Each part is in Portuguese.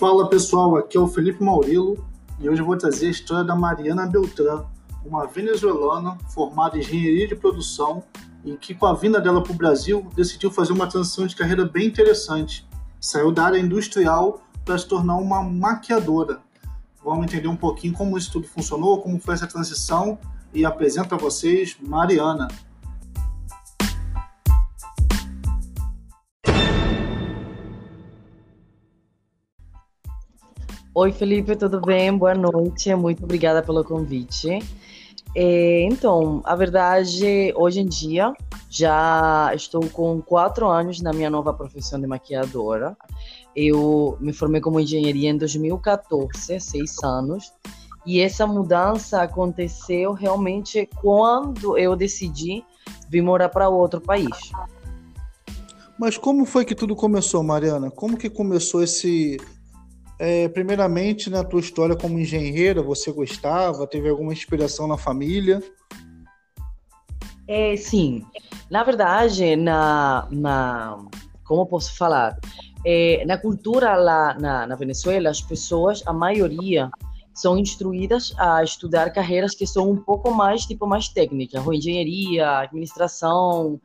Fala pessoal, aqui é o Felipe Maurilo e hoje eu vou trazer a história da Mariana Beltrán, uma venezuelana formada em engenharia de produção e que, com a vinda dela para o Brasil, decidiu fazer uma transição de carreira bem interessante. Saiu da área industrial para se tornar uma maquiadora. Vamos entender um pouquinho como isso tudo funcionou, como foi essa transição e apresento a vocês Mariana. Oi, Felipe, tudo bem? Boa noite, muito obrigada pelo convite. É, então, a verdade, hoje em dia, já estou com quatro anos na minha nova profissão de maquiadora. Eu me formei como engenharia em 2014, seis anos. E essa mudança aconteceu realmente quando eu decidi vir morar para outro país. Mas como foi que tudo começou, Mariana? Como que começou esse é, primeiramente, na tua história como engenheira, você gostava? Teve alguma inspiração na família? É, sim. Na verdade, na, na como posso falar? É, na cultura lá na, na Venezuela, as pessoas, a maioria, são instruídas a estudar carreiras que são um pouco mais tipo mais técnicas, ou engenharia, administração.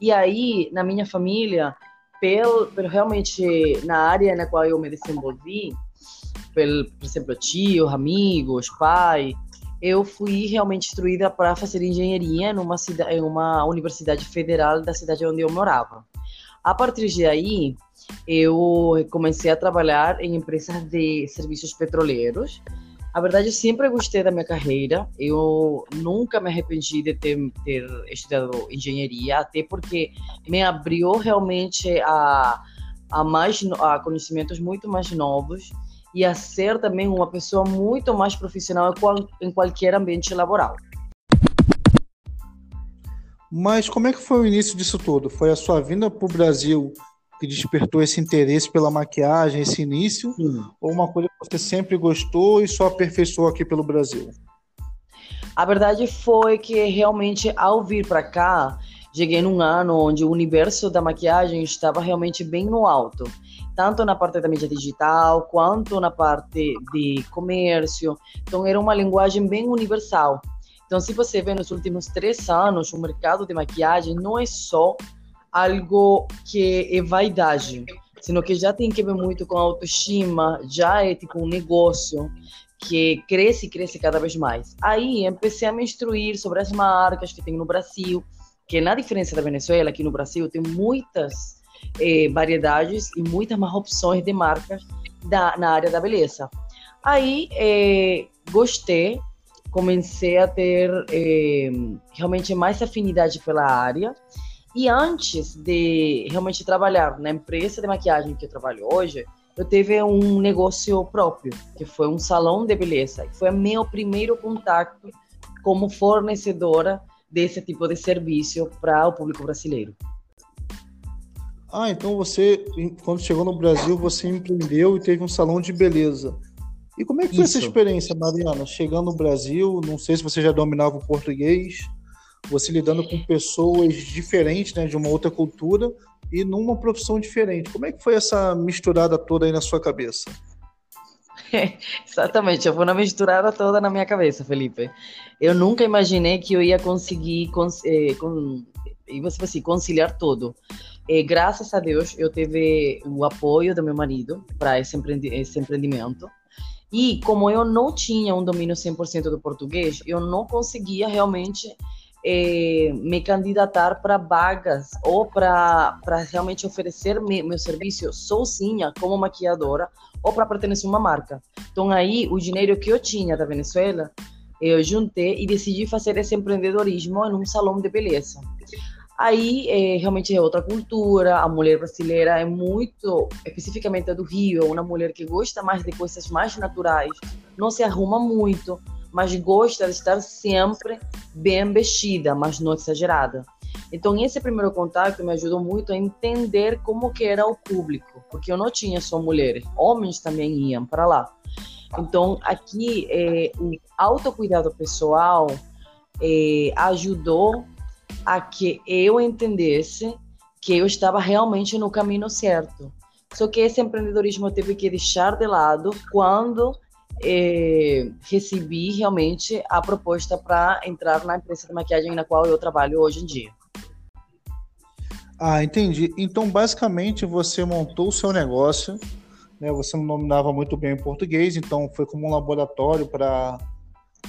E aí, na minha família, pelo, pelo realmente na área na qual eu me desenvolvi, pelo, por exemplo, tios, amigos, pai, eu fui realmente instruída para fazer engenharia numa cidade, em uma universidade federal da cidade onde eu morava. A partir de aí, eu comecei a trabalhar em empresas de serviços petroleiros a verdade, eu sempre gostei da minha carreira. Eu nunca me arrependi de ter, ter estudado engenharia, até porque me abriu realmente a, a, mais, a conhecimentos muito mais novos e a ser também uma pessoa muito mais profissional em, qual, em qualquer ambiente laboral. Mas como é que foi o início disso tudo? Foi a sua vinda para o Brasil que despertou esse interesse pela maquiagem, esse início? Sim. Ou uma coisa que você sempre gostou e só aperfeiçoou aqui pelo Brasil? A verdade foi que realmente ao vir para cá, cheguei num ano onde o universo da maquiagem estava realmente bem no alto, tanto na parte da mídia digital quanto na parte de comércio. Então era uma linguagem bem universal. Então, se você vê nos últimos três anos, o mercado de maquiagem não é só algo que é vaidade, sino que já tem que ver muito com autoestima, já é tipo um negócio que cresce e cresce cada vez mais. Aí empecei a me instruir sobre as marcas que tem no Brasil, que na diferença da Venezuela, aqui no Brasil tem muitas eh, variedades e muitas mais opções de marcas da, na área da beleza. Aí eh, gostei, comecei a ter eh, realmente mais afinidade pela área e antes de realmente trabalhar na empresa de maquiagem que eu trabalho hoje, eu tive um negócio próprio, que foi um salão de beleza. Foi meu primeiro contato como fornecedora desse tipo de serviço para o público brasileiro. Ah, então você, quando chegou no Brasil, você empreendeu e teve um salão de beleza. E como é que foi Isso. essa experiência, Mariana? Chegando no Brasil, não sei se você já dominava o português, você lidando com pessoas diferentes, né, de uma outra cultura e numa profissão diferente. Como é que foi essa misturada toda aí na sua cabeça? Exatamente, eu vou na misturada toda na minha cabeça, Felipe. Eu nunca imaginei que eu ia conseguir eh, con, assim, conciliar tudo. E, graças a Deus, eu tive o apoio do meu marido para esse, empreendi esse empreendimento. E como eu não tinha um domínio 100% do português, eu não conseguia realmente eh, me candidatar para vagas ou para realmente oferecer me, meu serviço sozinha como maquiadora ou para pertencer a uma marca. Então aí o dinheiro que eu tinha da Venezuela eu juntei e decidi fazer esse empreendedorismo em um salão de beleza. Aí é, realmente é outra cultura, a mulher brasileira é muito, especificamente do Rio, é uma mulher que gosta mais de coisas mais naturais, não se arruma muito, mas gosta de estar sempre bem vestida, mas não exagerada. Então, esse primeiro contato me ajudou muito a entender como que era o público, porque eu não tinha só mulheres, homens também iam para lá. Então, aqui, é, o autocuidado pessoal é, ajudou a que eu entendesse que eu estava realmente no caminho certo. Só que esse empreendedorismo eu tive que deixar de lado quando eh, recebi realmente a proposta para entrar na empresa de maquiagem na qual eu trabalho hoje em dia. Ah, entendi. Então, basicamente, você montou o seu negócio, né? Você não dominava muito bem o português, então foi como um laboratório para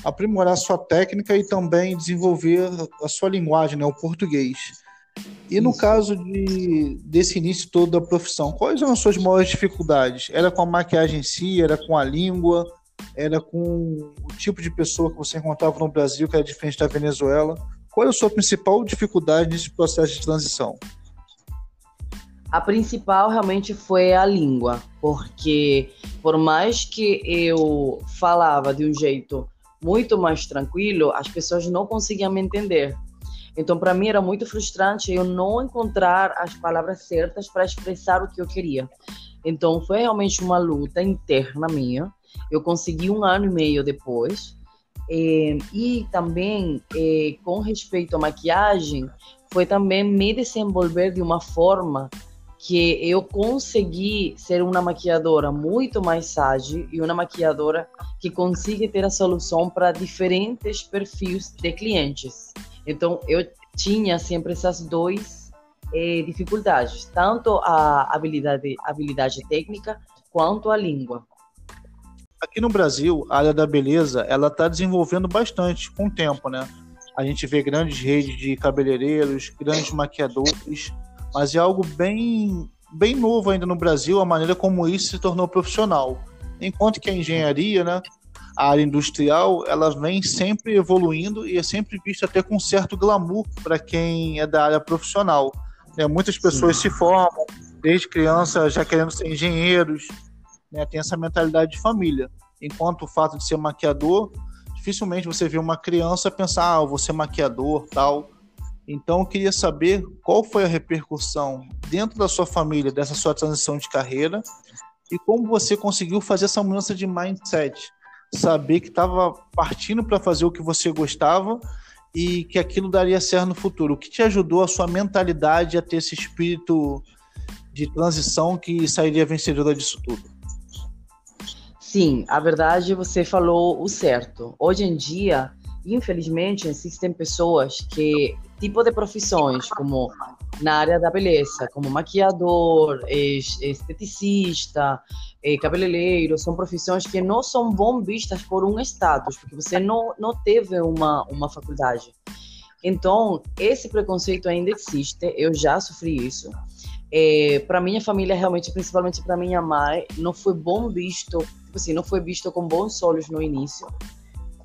aprimorar sua técnica e também desenvolver a sua linguagem, né? O português. E no Isso. caso de, desse início todo da profissão, quais eram as suas maiores dificuldades? Era com a maquiagem em si? Era com a língua? Era com o tipo de pessoa que você encontrava no Brasil, que era diferente da Venezuela? Qual é a sua principal dificuldade nesse processo de transição? A principal realmente foi a língua, porque por mais que eu falava de um jeito muito mais tranquilo, as pessoas não conseguiam me entender. Então, para mim era muito frustrante eu não encontrar as palavras certas para expressar o que eu queria. Então, foi realmente uma luta interna minha. Eu consegui um ano e meio depois. E, e também, com respeito à maquiagem, foi também me desenvolver de uma forma que eu consegui ser uma maquiadora muito mais ágil e uma maquiadora que consiga ter a solução para diferentes perfis de clientes. Então, eu tinha sempre essas duas eh, dificuldades, tanto a habilidade, habilidade técnica quanto a língua. Aqui no Brasil, a área da beleza, ela está desenvolvendo bastante com o tempo, né? A gente vê grandes redes de cabeleireiros, grandes maquiadores, mas é algo bem, bem novo ainda no Brasil, a maneira como isso se tornou profissional. Enquanto que a engenharia, né, a área industrial ela vem sempre evoluindo e é sempre vista até com certo glamour para quem é da área profissional. Né? Muitas pessoas Sim. se formam desde criança já querendo ser engenheiros, né? tem essa mentalidade de família. Enquanto o fato de ser maquiador, dificilmente você vê uma criança pensar, ah, eu vou ser maquiador, tal. Então eu queria saber qual foi a repercussão dentro da sua família dessa sua transição de carreira e como você conseguiu fazer essa mudança de mindset saber que estava partindo para fazer o que você gostava e que aquilo daria certo no futuro. O que te ajudou a sua mentalidade a ter esse espírito de transição que sairia vencedora disso tudo? Sim, a verdade você falou o certo. Hoje em dia, infelizmente, existem pessoas que tipo de profissões como na área da beleza, como maquiador, esteticista, eh, cabeleireiro, são profissões que não são bom vistas por um status, porque você não, não teve uma, uma faculdade. Então, esse preconceito ainda existe, eu já sofri isso. É, para minha família, realmente, principalmente para minha mãe, não foi bom visto, tipo assim, não foi visto com bons olhos no início.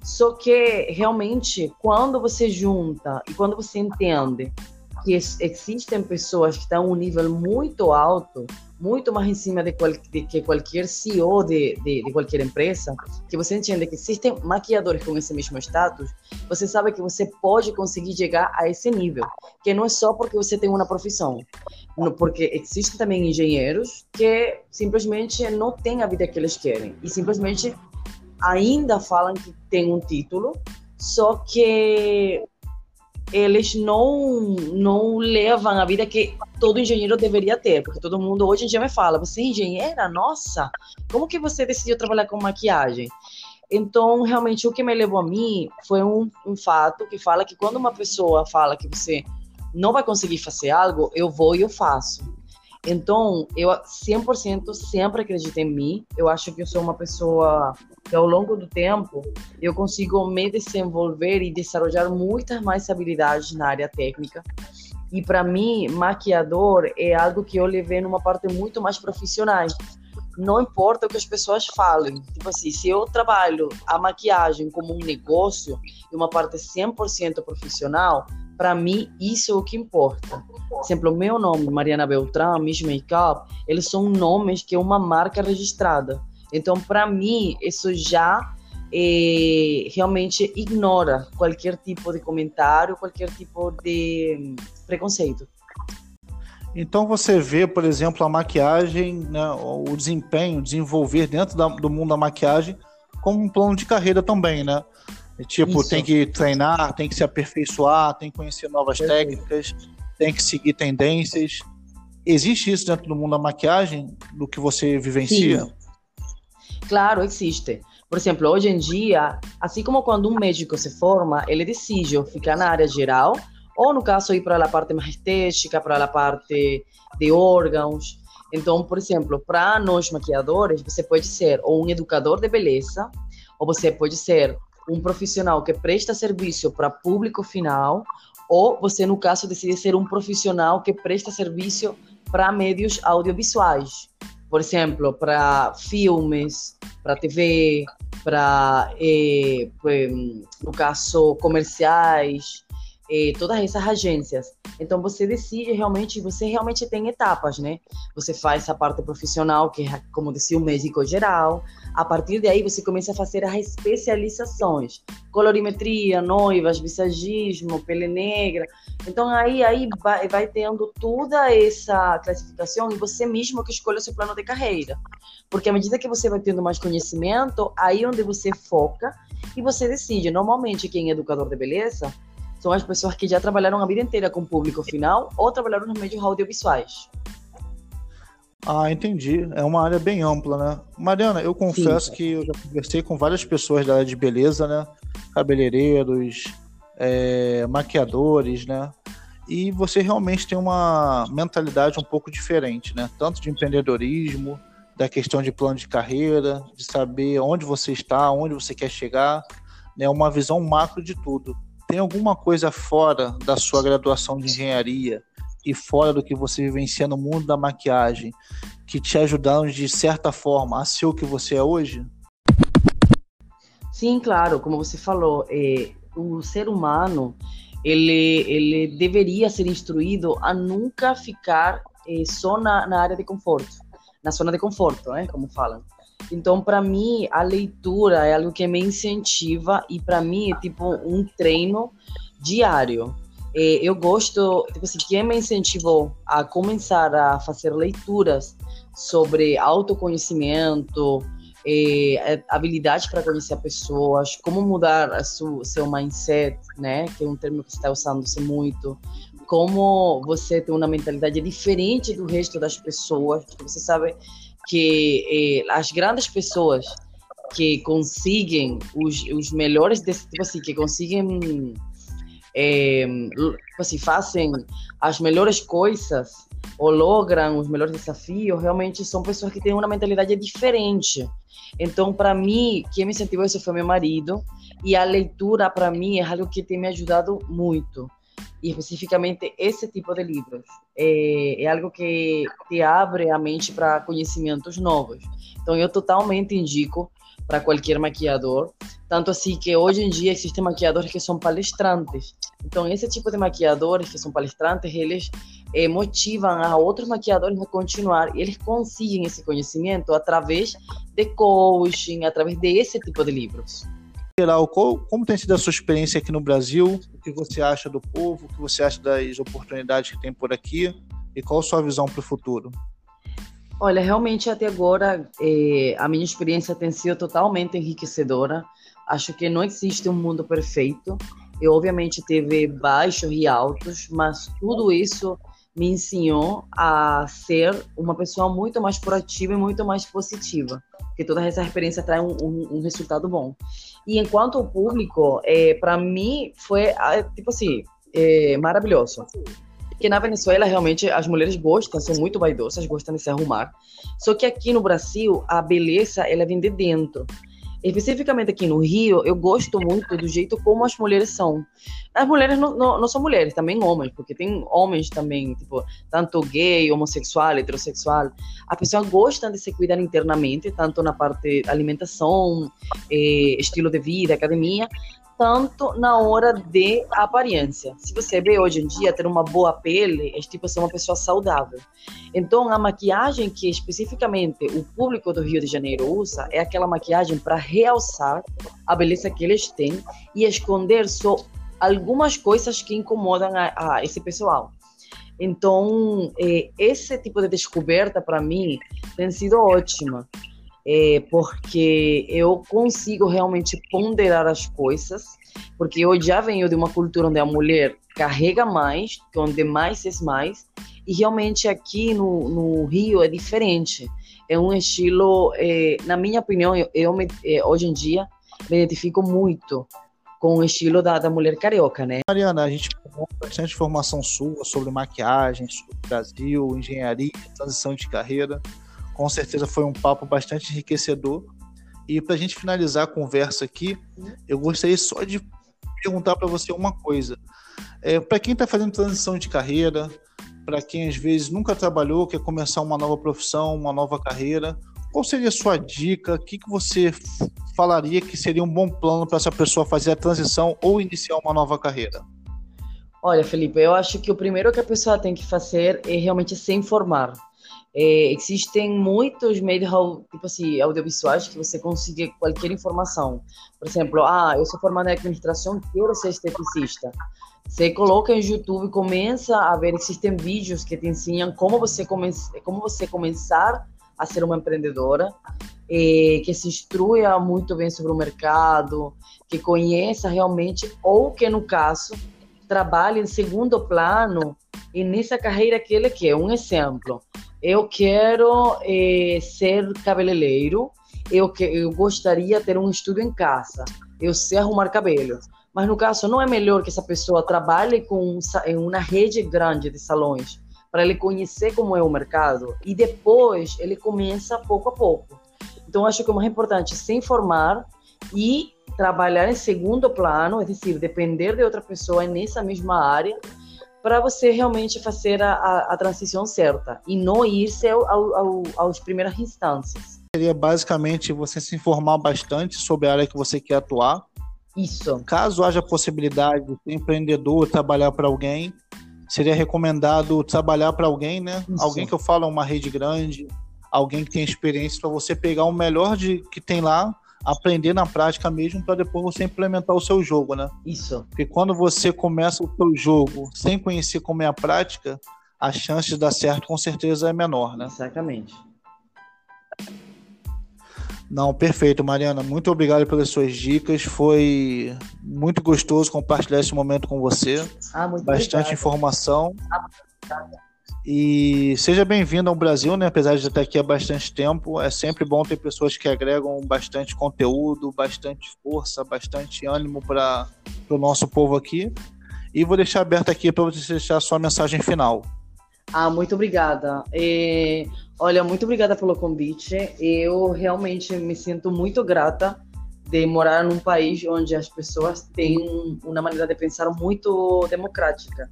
Só que, realmente, quando você junta e quando você entende que existem pessoas que estão um nível muito alto, muito mais em cima de, qual, de que qualquer CEO de, de, de, qualquer empresa, que você entende que existem maquiadores com esse mesmo status, você sabe que você pode conseguir chegar a esse nível, que não é só porque você tem uma profissão, porque existem também engenheiros que simplesmente não têm a vida que eles querem e simplesmente ainda falam que tem um título, só que eles não não levam a vida que todo engenheiro deveria ter, porque todo mundo hoje em dia me fala, você é engenheira? Nossa, como que você decidiu trabalhar com maquiagem? Então, realmente, o que me levou a mim foi um, um fato que fala que quando uma pessoa fala que você não vai conseguir fazer algo, eu vou e eu faço. Então, eu 100% sempre acredito em mim. Eu acho que eu sou uma pessoa que ao longo do tempo eu consigo me desenvolver e desenvolver muitas mais habilidades na área técnica. E para mim, maquiador é algo que eu levei numa parte muito mais profissional. Não importa o que as pessoas falem. Tipo assim, se eu trabalho a maquiagem como um negócio, e uma parte 100% profissional, para mim, isso é o que importa. Exemplo, o meu nome, Mariana Beltrán, Miss Makeup, eles são nomes que é uma marca registrada. Então, para mim, isso já é, realmente ignora qualquer tipo de comentário, qualquer tipo de hum, preconceito. Então você vê, por exemplo, a maquiagem, né, o desempenho, desenvolver dentro da, do mundo da maquiagem como um plano de carreira também, né? Tipo, Isso. tem que treinar, tem que se aperfeiçoar, tem que conhecer novas Perfeito. técnicas, tem que seguir tendências. existe isso dentro do mundo da maquiagem, do que você vivencia? Sim. Claro, existe. Por exemplo, hoje em dia, assim como quando um médico se forma, ele decide ficar na área geral, ou no caso ir para a parte mais estética, para a parte de órgãos. Então, por exemplo, para nós maquiadores, você pode ser ou um educador de beleza, ou você pode ser um profissional que presta serviço para público final, ou você, no caso, decide ser um profissional que presta serviço para médios audiovisuais. Por exemplo, para filmes, para TV, para, eh, no caso, comerciais, eh, todas essas agências. Então você decide realmente, você realmente tem etapas, né? Você faz a parte profissional, que é, como dizia o médico geral. A partir daí você começa a fazer as especializações, colorimetria, noivas, visagismo, pele negra. Então aí aí vai, vai tendo toda essa classificação e você mesmo que escolhe o seu plano de carreira. Porque à medida que você vai tendo mais conhecimento, aí é onde você foca e você decide. Normalmente quem é educador de beleza são as pessoas que já trabalharam a vida inteira com público final ou trabalharam nos meios audiovisuais. Ah, entendi. É uma área bem ampla, né? Mariana, eu confesso Sim. que eu já conversei com várias pessoas da área de beleza, né? Cabeleireiros, é, maquiadores, né? E você realmente tem uma mentalidade um pouco diferente, né? Tanto de empreendedorismo, da questão de plano de carreira, de saber onde você está, onde você quer chegar, né? Uma visão macro de tudo tem alguma coisa fora da sua graduação de engenharia e fora do que você vivencia no mundo da maquiagem que te ajudaram de certa forma a ser o que você é hoje? Sim, claro, como você falou, é, o ser humano ele, ele deveria ser instruído a nunca ficar é, só na, na área de conforto, na zona de conforto, né, como falam. Então, para mim, a leitura é algo que me incentiva e para mim é tipo um treino diário. É, eu gosto, tipo assim, quem me incentivou a começar a fazer leituras sobre autoconhecimento, é, é habilidade para conhecer pessoas, como mudar a su, seu mindset, né, que é um termo que está usando-se muito, como você ter uma mentalidade diferente do resto das pessoas, porque você sabe que eh, as grandes pessoas que conseguem os, os melhores desse tipo assim que conseguem é, assim fazem as melhores coisas ou logram os melhores desafios realmente são pessoas que têm uma mentalidade diferente. Então para mim quem me incentivou isso foi meu marido e a leitura para mim é algo que tem me ajudado muito e especificamente esse tipo de livros. É, é algo que te abre a mente para conhecimentos novos. Então, eu totalmente indico para qualquer maquiador. Tanto assim que hoje em dia existem maquiadores que são palestrantes. Então, esse tipo de maquiadores que são palestrantes, eles é, motivam a outros maquiadores a continuar. Eles conseguem esse conhecimento através de coaching, através desse tipo de livros geral, como tem sido a sua experiência aqui no Brasil? Que você acha do povo? O que você acha das oportunidades que tem por aqui? E qual a sua visão para o futuro? Olha, realmente até agora eh, a minha experiência tem sido totalmente enriquecedora. Acho que não existe um mundo perfeito. Eu obviamente teve baixos e altos, mas tudo isso me ensinou a ser uma pessoa muito mais proativa e muito mais positiva, que toda essa experiência traz um, um, um resultado bom. E enquanto o público, é, para mim, foi, ah, tipo assim, é, maravilhoso. Porque na Venezuela, realmente, as mulheres gostam, são muito vaidosas, gostam de se arrumar. Só que aqui no Brasil, a beleza, ela vem de dentro. Especificamente aqui no Rio, eu gosto muito do jeito como as mulheres são. As mulheres não, não, não, são mulheres, também homens, porque tem homens também, tipo, tanto gay, homossexual, heterossexual. As pessoas gostam de se cuidar internamente, tanto na parte alimentação, eh, estilo de vida, academia, tanto na hora de aparência. Se você vê hoje em dia ter uma boa pele, é tipo ser uma pessoa saudável. Então, a maquiagem que especificamente o público do Rio de Janeiro usa é aquela maquiagem para realçar a beleza que eles têm e esconder só algumas coisas que incomodam a, a esse pessoal. Então, é, esse tipo de descoberta para mim tem sido ótima é, porque eu consigo realmente ponderar as coisas, porque eu já venho de uma cultura onde a mulher carrega mais, onde mais é mais, E realmente aqui no, no Rio é diferente. É um estilo, é, na minha opinião, eu, eu me, é, hoje em dia me identifico muito com o estilo da, da mulher carioca, né? Mariana, a gente pegou bastante informação sua sobre maquiagem, sobre Brasil, engenharia, transição de carreira. Com certeza foi um papo bastante enriquecedor. E para a gente finalizar a conversa aqui, eu gostaria só de perguntar para você uma coisa. É, para quem está fazendo transição de carreira, para quem às vezes nunca trabalhou, quer começar uma nova profissão, uma nova carreira, qual seria a sua dica? O que, que você falaria que seria um bom plano para essa pessoa fazer a transição ou iniciar uma nova carreira? Olha, Felipe, eu acho que o primeiro que a pessoa tem que fazer é realmente se informar. É, existem muitos meios tipo assim, audiovisuais que você consiga qualquer informação. Por exemplo, ah, eu sou formada em administração, quero ser esteticista. Você coloca em YouTube, começa a ver, existem vídeos que te ensinam como você, come, como você começar a ser uma empreendedora, eh, que se instrua muito bem sobre o mercado, que conheça realmente, ou que, no caso, trabalhe em segundo plano e nessa carreira que ele quer. Um exemplo, eu quero eh, ser cabeleireiro, eu, que, eu gostaria ter um estúdio em casa, eu sei arrumar cabelo. Mas no caso, não é melhor que essa pessoa trabalhe com em uma rede grande de salões para ele conhecer como é o mercado e depois ele começa pouco a pouco. Então acho que o mais importante é se informar e trabalhar em segundo plano, é decir, depender de outra pessoa nessa mesma área para você realmente fazer a, a, a, transição certa e não ir-se ao, ao, aos primeiras instâncias. Seria basicamente você se informar bastante sobre a área que você quer atuar. Isso. Caso haja possibilidade de ser empreendedor, trabalhar para alguém, seria recomendado trabalhar para alguém, né? Isso. Alguém que eu falo uma rede grande, alguém que tem experiência para você pegar o melhor de que tem lá, aprender na prática mesmo para depois você implementar o seu jogo, né? Isso. Porque quando você começa o seu jogo sem conhecer como é a prática, a chance de dar certo com certeza é menor, né? Exatamente. Não, perfeito, Mariana. Muito obrigado pelas suas dicas. Foi muito gostoso compartilhar esse momento com você. Ah, muito Bastante obrigado. informação. Ah, e seja bem-vindo ao Brasil, né? Apesar de estar aqui há bastante tempo, é sempre bom ter pessoas que agregam bastante conteúdo, bastante força, bastante ânimo para o nosso povo aqui. E vou deixar aberto aqui para você deixar a sua mensagem final. Ah, muito obrigada. E, olha, muito obrigada pelo convite. Eu realmente me sinto muito grata de morar num país onde as pessoas têm uma maneira de pensar muito democrática.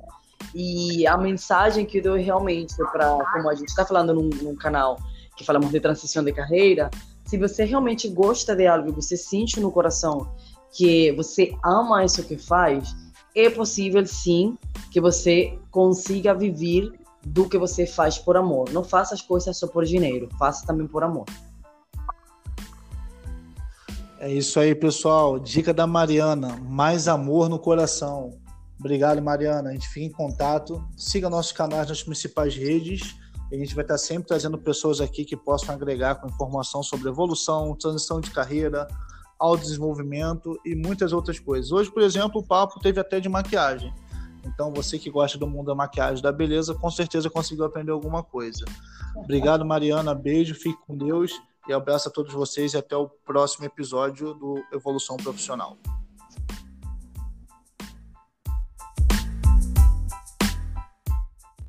E a mensagem que eu dou realmente para, como a gente está falando num, num, canal que falamos de transição de carreira, se você realmente gosta de algo, você sente no coração que você ama isso que faz, é possível sim que você consiga viver do que você faz por amor. Não faça as coisas só por dinheiro, faça também por amor. É isso aí, pessoal. Dica da Mariana: mais amor no coração. Obrigado, Mariana. A gente fica em contato. Siga nossos canais nas principais redes. A gente vai estar sempre trazendo pessoas aqui que possam agregar com informação sobre evolução, transição de carreira, autodesenvolvimento e muitas outras coisas. Hoje, por exemplo, o papo teve até de maquiagem. Então, você que gosta do mundo da maquiagem, da beleza, com certeza conseguiu aprender alguma coisa. Obrigado, Mariana. Beijo, fique com Deus e abraço a todos vocês e até o próximo episódio do Evolução Profissional.